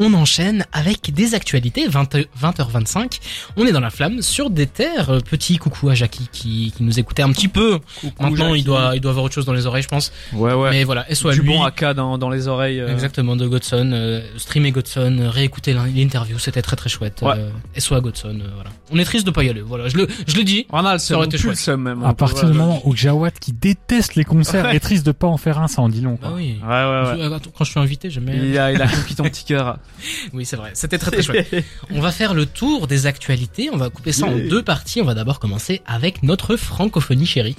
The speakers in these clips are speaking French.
On enchaîne avec des actualités, 20, 20h25. On est dans la flamme sur des terres. Euh, Petit coucou à Jackie qui, qui nous écoutait un petit peu. Maintenant, il doit, il doit avoir autre chose dans les oreilles, je pense. Ouais, ouais. Mais voilà, SO à du lui. bon AK dans, dans les oreilles. euh. Exactement, de Godson, euh, streamer Godson, euh, réécouter l'in- l'interview, c'était très très chouette. Ouais. Euh, SO à Godson, euh, voilà. On est triste de pas y aller, voilà. Je le, je le dis. On a le Ça aurait seum, chouette. seum même. À partir Ouais, du moment où Jawad, qui déteste les concerts, Ouais. est triste de pas en faire un, ça en dit long. Bah Quoi. oui. Ouais, ouais, ouais. Quand je suis invité, jamais. Il a, il a conquis ton petit cœur. Oui, c'est vrai. C'était très très chouette. On va faire le tour des actualités. On va couper ça en deux parties. On va d'abord commencer avec notre francophonie chérie.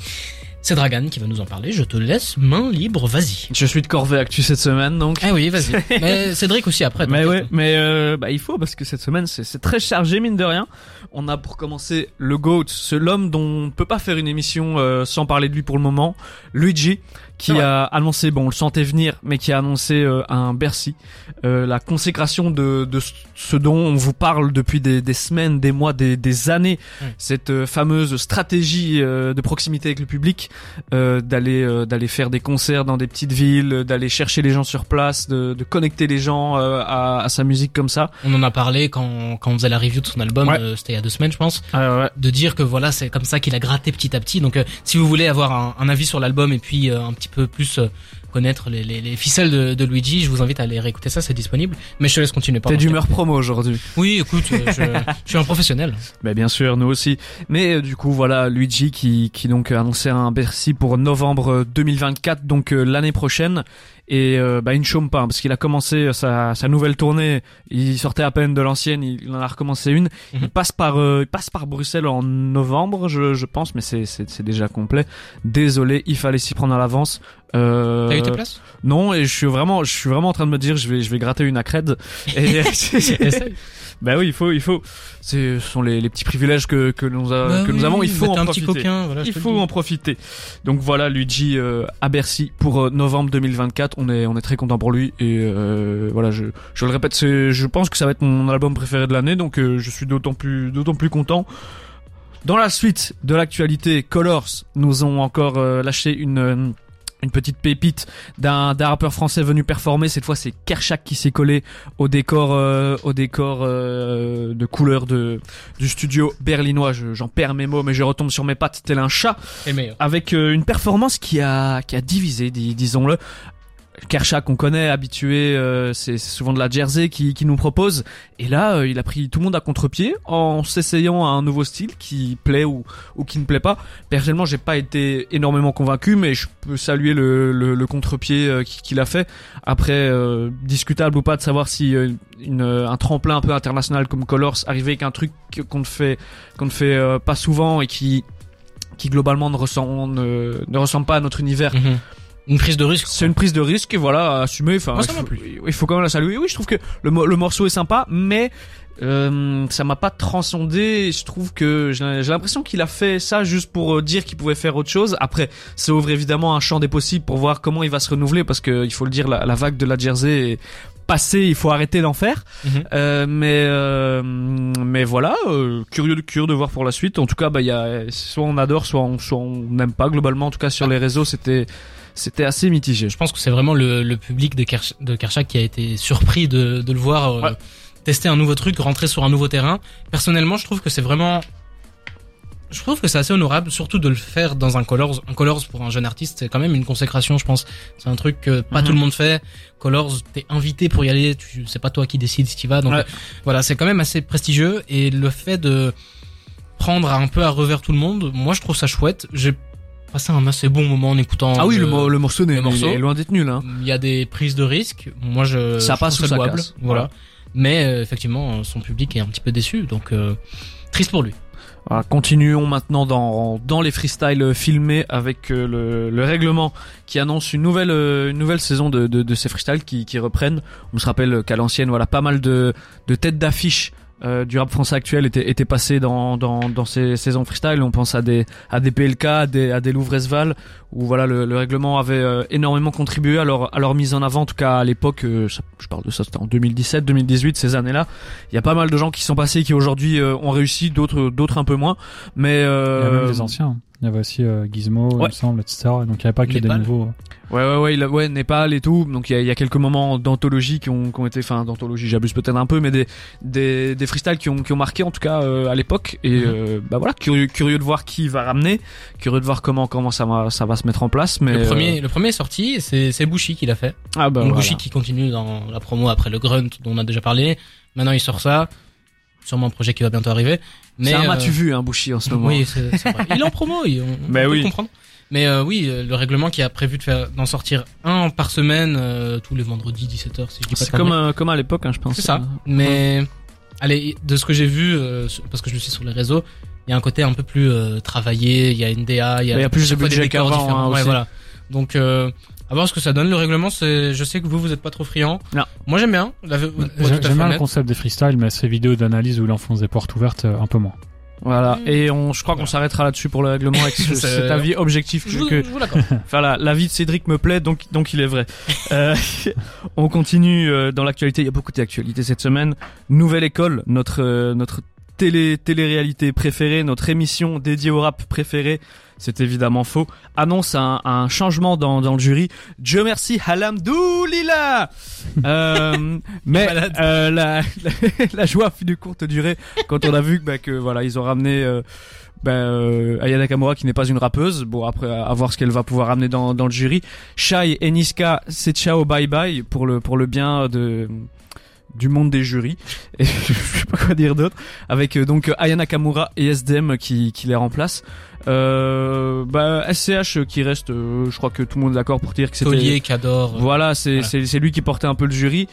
C'est Dragan qui va nous en parler. Je te laisse main libre. Vas-y. Je suis de corvée actu cette semaine, donc. Ah oui, vas-y. Mais Cédric aussi après. Mais ouais, mais euh, bah, il faut parce que cette semaine c'est très chargé mine de rien. On a pour commencer le GOAT, c'est l'homme dont on ne peut pas faire une émission euh, sans parler de lui pour le moment, Luigi, qui a annoncé, bon on le sentait venir, mais qui a annoncé euh, un Bercy, euh, la consécration de, de ce dont on vous parle depuis des, des semaines, des mois, des, des années, cette euh, fameuse stratégie euh, de proximité avec le public, euh, d'aller euh, d'aller faire des concerts dans des petites villes, d'aller chercher les gens sur place, de, de connecter les gens euh, à, à sa musique comme ça. On en a parlé quand, quand on faisait la review de son album. Ouais. euh, C'était il y a deux semaines, je pense. ouais. de dire que voilà c'est comme ça qu'il a gratté petit à petit donc euh, si vous voulez avoir un, un avis sur l'album et puis euh, un petit peu plus euh, connaître les, les, les ficelles de, de Luigi je vous invite à aller réécouter ça c'est disponible mais je te laisse continuer T'es d'humeur promo aujourd'hui. oui écoute euh, je, je suis un professionnel Mais bien sûr, nous aussi. Mais euh, du coup, voilà, Luigi qui, qui donc a annoncé un Bercy pour novembre euh, 2024, donc euh, l'année prochaine. Et euh, bah, il ne chôme pas, hein, parce qu'il a commencé sa, sa nouvelle tournée. Il sortait à peine de l'ancienne, il, en a recommencé une. Mhm. Il passe par, il passe par Bruxelles en novembre, je, je pense, mais c'est déjà complet. Désolé, il fallait s'y prendre à l'avance. Euh, t'as eu tes places? Non, et je suis vraiment, je suis vraiment en train de me dire, je vais, je vais gratter une accrède. Et bah oui, il faut, il faut. Ce sont les, les petits privilèges que, que nous, a- Bah que nous oui, avons. Il faut en profiter. coquin voilà, je il faut en profiter. Donc voilà, Luigi euh, à Bercy pour euh, novembre 2024. On est, on est très content pour lui. Et euh, voilà, je, je le répète, c'est, je pense que ça va être mon album préféré de l'année. Donc euh, je suis d'autant plus, d'autant plus content. Dans la suite de l'actualité, Colors nous ont encore euh, lâché une une petite pépite d'un d'un rappeur français venu performer. Cette fois, c'est Kershak qui s'est collé au décor euh, au décor euh, de couleur de du studio berlinois. Je- J'en perds mes mots, mais je retombe sur mes pattes tel un chat avec euh, une performance qui a qui a divisé, dis- disons-le. Kershak, on connaît, habitué, euh, c'est souvent de la Jersey qui, qui nous propose. Et là, euh, il a pris tout le monde à contre-pied en s'essayant à un nouveau style qui plaît ou, ou qui ne plaît pas. Personnellement, j'ai pas été énormément convaincu, mais je peux saluer le, le, le contre-pied euh, qui- qu'il a fait. Après, euh, discutable ou pas de savoir si une, un tremplin un peu international comme Colors arrivait avec un truc qu'on ne fait qu'on ne fait pas souvent et qui qui globalement ne ressemble ne, ne ressemble pas à notre univers Mhm. Une prise de risque c'est une prise de risque et voilà, assumer. Enfin, il faut- plu. Il faut quand même la saluer. Oui, je trouve que le, mo- le morceau est sympa, mais euh, ça m'a pas transcendé. Je trouve que j'ai l'impression qu'il a fait ça juste pour euh, dire qu'il pouvait faire autre chose. Après, ça ouvre évidemment un champ des possibles pour voir comment il va se renouveler, parce que il faut le dire, la, la vague de la Jersey est passée. Il faut arrêter d'en faire. Mhm. Euh, mais euh, mais voilà, euh, curieux de curieux de voir pour la suite. En tout cas, bah il y a soit on adore, soit on soit on n'aime pas. Globalement, en tout cas sur les réseaux, c'était c'était assez mitigé. je pense que c'est vraiment le, le public de, Kersh, de Kershak qui a été surpris de, de le voir euh, Ouais. tester un nouveau truc, rentrer sur un nouveau terrain. Personnellement, je trouve que c'est vraiment, je trouve que c'est assez honorable, surtout de le faire dans un Colors. Un Colors pour un jeune artiste, c'est quand même une consécration, je pense. C'est un truc que pas Mhm. tout le monde fait. Colors, t'es invité pour y aller, tu, c'est pas toi qui décides si tu vas. Donc Ouais. voilà, c'est quand même assez prestigieux et le fait de prendre un peu à revers tout le monde, moi je trouve ça chouette. J'ai passé un assez bon moment en écoutant. Ah oui, le, le- mo- le morceau n'est le morceau. est loin d'être nul. Hein. il y a des prises de risques. Moi, je Ça je passe ou ça louable. casse. Voilà. Voilà. Mais euh, effectivement, son public est un petit peu déçu, donc euh, triste pour lui. Voilà, continuons maintenant dans, dans les freestyles filmés avec euh, le, le règlement qui annonce une nouvelle euh, une nouvelle saison de, de, de ces freestyles qui, qui reprennent. On se rappelle qu'à l'ancienne, voilà, pas mal de, de têtes d'affiche euh, du rap français actuel étaient, étaient passées dans, dans, dans ces saisons freestyle. On pense à des à des PLK, à des, à des Louvresval, où voilà le, le règlement avait euh, énormément contribué à leur, à leur mise en avant. En tout cas à l'époque, euh, je parle de ça, c'était en 2017, 2018, ces années-là. Il y a pas mal de gens qui sont passés qui aujourd'hui euh, ont réussi, d'autres d'autres un peu moins. Mais Il y a euh, même des anciens. Il y avait aussi euh, Gizmo, il Ouais. me semble, etc. Donc il n'y avait pas que des Népal. nouveaux. Ouais, ouais, ouais, il a- ouais, Népal et tout. Donc il y a, il y a quelques moments d'anthologie qui ont, qui ont été, enfin d'anthologie, j'abuse peut-être un peu, mais des des, des freestyles qui ont, qui ont marqué en tout cas euh, à l'époque. Et euh, bah voilà, curieux, curieux de voir qui va ramener, curieux de voir comment comment ça va ça va se mettre en place. Mais Le euh, premier, le premier est sorti, c'est c'est Bushi qui l'a fait. ah bah Donc voilà. Bushi qui continue dans la promo après le Grunt dont on a déjà parlé. Maintenant il sort ça. Sûrement un projet qui va bientôt arriver. Mais C'est un euh, m'as-tu vu, hein, Bushi en ce moment. Oui, c'est c'est vrai. Il est en promo, il- on, Mais on peut oui. comprendre. Mais euh, oui, euh, le règlement qui a prévu de faire d'en sortir un par semaine euh, tous les vendredis 17h si je dis pas C'est comme euh, à l'époque, hein, je pense. C'est ça. Mais allez, de ce que j'ai vu euh, parce que je suis sur les réseaux, il y a un côté un peu plus euh, travaillé, il y a une DA, il y a, Il y a plus de budget qu'avant, différents. hein, ouais, voilà. Donc euh, à voir ce que ça donne le règlement, c'est je sais que vous vous êtes pas trop friand. Non. Moi j'aime bien, la, J'aime bien le concept des freestyles, mais ces vidéos d'analyse où il enfonce des portes ouvertes, euh, un peu moins. Voilà. Mm. Et on, je crois qu'on s'arrêtera là-dessus pour le règlement avec ce- C'est- cet avis objectif Je vous, que, je vous l'accorde. Enfin, la, l'avis de Cédric me plaît, donc, donc il est vrai. Euh, on continue euh, dans l'actualité. Il y a beaucoup d'actualités cette semaine. Nouvelle école, notre euh, notre télé télé-réalité préférée, notre émission dédiée au rap préféré. C'est évidemment faux. Annonce un, un changement dans, dans le jury. Dieu merci, Halamdoulila. Euh, mais euh, la, la, la joie fut de courte durée quand on a vu bah, que voilà ils ont ramené euh, ben, euh, Aya Nakamura qui n'est pas une rappeuse. Bon après à voir ce qu'elle va pouvoir ramener dans, dans le jury. Shai et Niska, c'est ciao bye bye pour le pour le bien de du monde des jurys. Et je sais pas quoi dire d'autre. Avec euh, donc Aya Nakamura et SDM qui qui les remplacent. Euh, bah SCH qui reste, euh, je crois que tout le monde est d'accord pour dire que c'était Taulier, Cador. euh, voilà, c'est Voilà. c'est c'est lui qui portait un peu le jury.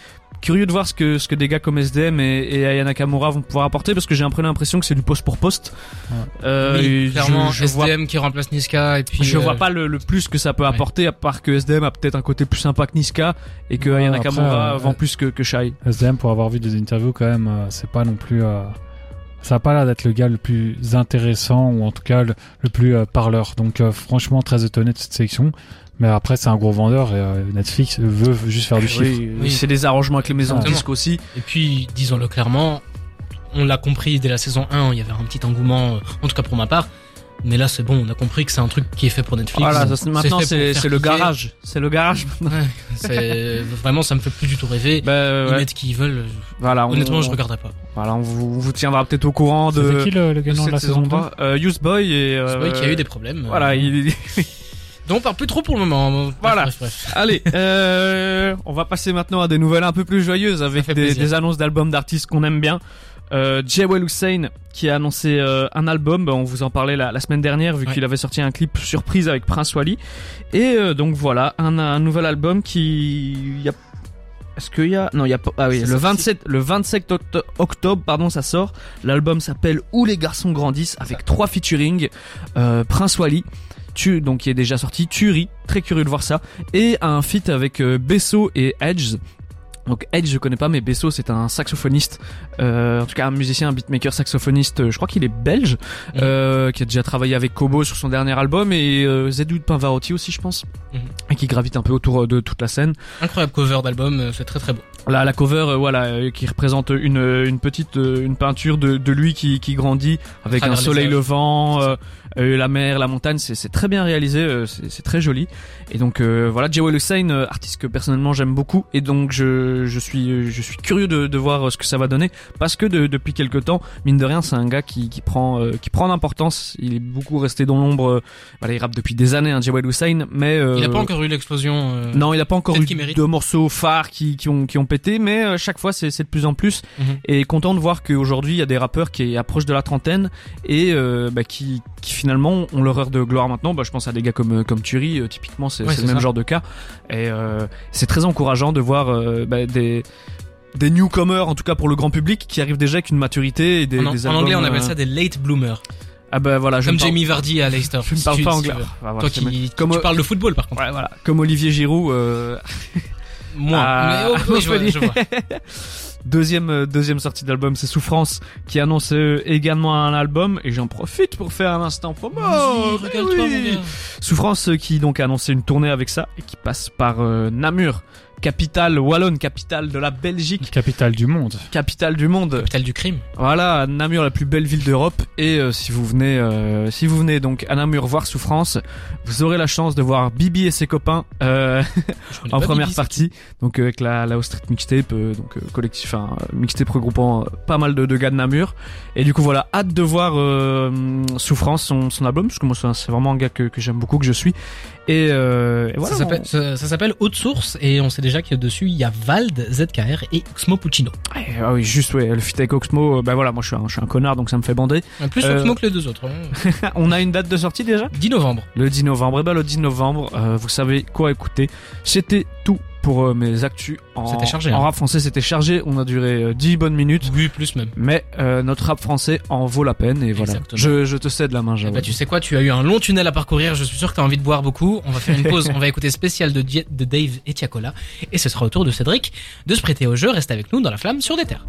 Curieux de voir ce que ce que des gars comme SDM et, et Aya Nakamura vont pouvoir apporter parce que j'ai un peu l'impression que c'est du poste pour poste. Ouais. Euh, oui, clairement, je, je vois, SDM qui remplace Niska et puis. je euh, vois pas le, le plus que ça peut apporter à part que SDM a peut-être un côté plus sympa que Niska et que Ouais, Aya Nakamura euh, vend plus que que Shai. SDM, pour avoir vu des interviews, quand même, euh, c'est pas non plus. Ça a pas l'air d'être le gars le plus intéressant ou en tout cas le, le plus euh, parleur. Donc euh, franchement très étonné de cette sélection. Mais après c'est un gros vendeur et euh, Netflix veut juste faire du chiffre. Oui, Oui. c'est des arrangements avec les maisons de disques aussi. Et puis, disons-le clairement, on l'a compris dès la saison 1, il y avait un petit engouement, en tout cas pour ma part. Mais là, c'est bon, on a compris que c'est un truc qui est fait pour Netflix. Voilà, ça, maintenant c'est le garage, c'est le garage. Ouais, vraiment, ça me fait plus du tout rêver. Bah, Ils ouais. mettent qui ils veulent. Voilà, on, Honnêtement, je regarderai pas. Voilà, on vous, on vous tiendra peut-être au courant de. C'était qui le, gagnant de la saison 2 3 euh, Youth Boy et euh, C'est vrai qu'il y a eu des problèmes. euh, voilà il Donc, on parle plus trop pour le moment. Bref, Voilà. Bref, bref. allez euh, on va passer maintenant à des nouvelles un peu plus joyeuses avec des, annonces d'albums d'artistes qu'on aime bien euh, Jewel Hussein qui a annoncé euh, un album Bah, on vous en parlait la, la semaine dernière vu Ouais. qu'il avait sorti un clip surprise avec Prince Wally et euh, donc voilà un, un nouvel album qui il y a est-ce qu'il y a non il y a pas ah oui le sorti. 27 le 27 octo- octobre pardon ça sort l'album s'appelle Où les garçons grandissent avec trois featuring euh, Prince Wally tu donc qui est déjà sorti Turi très curieux de voir ça et un feat avec euh, Besso et Edge donc Edge je connais pas mais Besso c'est un saxophoniste euh, en tout cas un musicien un beatmaker saxophoniste euh, je crois qu'il est belge Mhm. euh, qui a déjà travaillé avec Kobo sur son dernier album et euh, Zedou de Pavarotti aussi je pense Mhm. et qui gravite un peu autour de toute la scène Incroyable cover d'album, c'est très très beau. Là, la cover, euh, voilà, euh, qui représente une euh, une petite euh, une peinture de, de lui qui qui grandit avec travers un soleil levant, euh, euh, la mer, la montagne, c'est c'est très bien réalisé, euh, c'est très joli. Et donc euh, voilà, Jewel Hussein, artiste que personnellement j'aime beaucoup, et donc je je suis je suis curieux de de voir ce que ça va donner parce que de- depuis quelque temps, mine de rien, c'est un gars qui qui prend euh, qui prend d'importance. Il est beaucoup resté dans l'ombre. voilà, il rappe depuis des années, hein, Jewel Hussein, mais euh, Il a pas encore eu l'explosion. euh, non, il a pas encore eu de morceaux phares qui, qui ont qui ont pété, mais euh, chaque fois c'est de plus en plus. Mhm. Et content de voir qu'aujourd'hui il y a des rappeurs qui approchent de la trentaine et euh, bah, qui qui finalement ont leur heure de gloire maintenant. Bah, je pense à des gars comme comme Turi, euh, typiquement c'est Ouais, le même ça. genre de cas. Et euh, c'est très encourageant de voir bah, des des newcomers en tout cas pour le grand public qui arrivent déjà avec une maturité et des, en, des en anglais, on appelle ça des late bloomers. ah bah voilà je Comme parle- Jamie Vardy à Leicester. je ne si parle tu- pas si anglais tu. Ah, voilà, Toi qui, comme tu parles de football par contre. ouais, voilà comme Olivier Giroud euh, Moi. Ah, mais oh, oui, je vois, Montpellier. je vois. Deuxième, euh, deuxième sortie d'album, c'est Souffrance, qui annonce euh, également un album, et j'en profite pour faire un instant promo. Eh oui. Souffrance, euh, qui donc a annoncé une tournée avec ça, et qui passe par euh, Namur, capitale wallonne, capitale de la Belgique, Capitale du monde. capitale du monde. Capitale du crime. Voilà, Namur, la plus belle ville d'Europe. Et euh, si vous venez, euh, si vous venez donc à Namur voir Souffrance, vous aurez la chance de voir Bibi et ses copains euh, en première Bibi, partie. Donc euh, avec la la O Street Mixtape, euh, donc euh, collectif, enfin euh, mixtape regroupant euh, pas mal de, de gars de Namur. Et du coup voilà, hâte de voir euh, Souffrance, son, son album, parce que moi c'est vraiment un gars que, que j'aime beaucoup, que je suis. Et, euh, et voilà. Ça s'appelle- ça ça s'appelle Haute Source et on sait déjà qu'il y a dessus il y a Vald, ZKR et Oxmo Puccino. on- Ah oui, juste ouais, le feat avec Oxmo. euh, bah voilà, moi je suis un, je suis un connard, donc ça me fait bander. Plus Euh, Oxmo que les deux autres. hein. on a une date de sortie déjà? 10 novembre. Le 10 novembre. Et ben le 10 novembre, euh, vous savez quoi écouter. C'était tout pour euh, mes actus en, C'était chargé, en hein. rap français. C'était chargé. On a duré euh, 10 bonnes minutes. Oui, plus même. Mais euh, notre rap français en vaut la peine. Et voilà. Exactement. Je, je te cède la main, Eh Jawad. ben, tu sais quoi, tu as eu un long tunnel à parcourir, je suis sûr que tu as envie de boire beaucoup. On va faire une pause, on va écouter spécial de Dave et Tiakola. Et ce sera au tour de Cédric de se prêter au jeu. Reste avec nous dans la flamme sur des terres.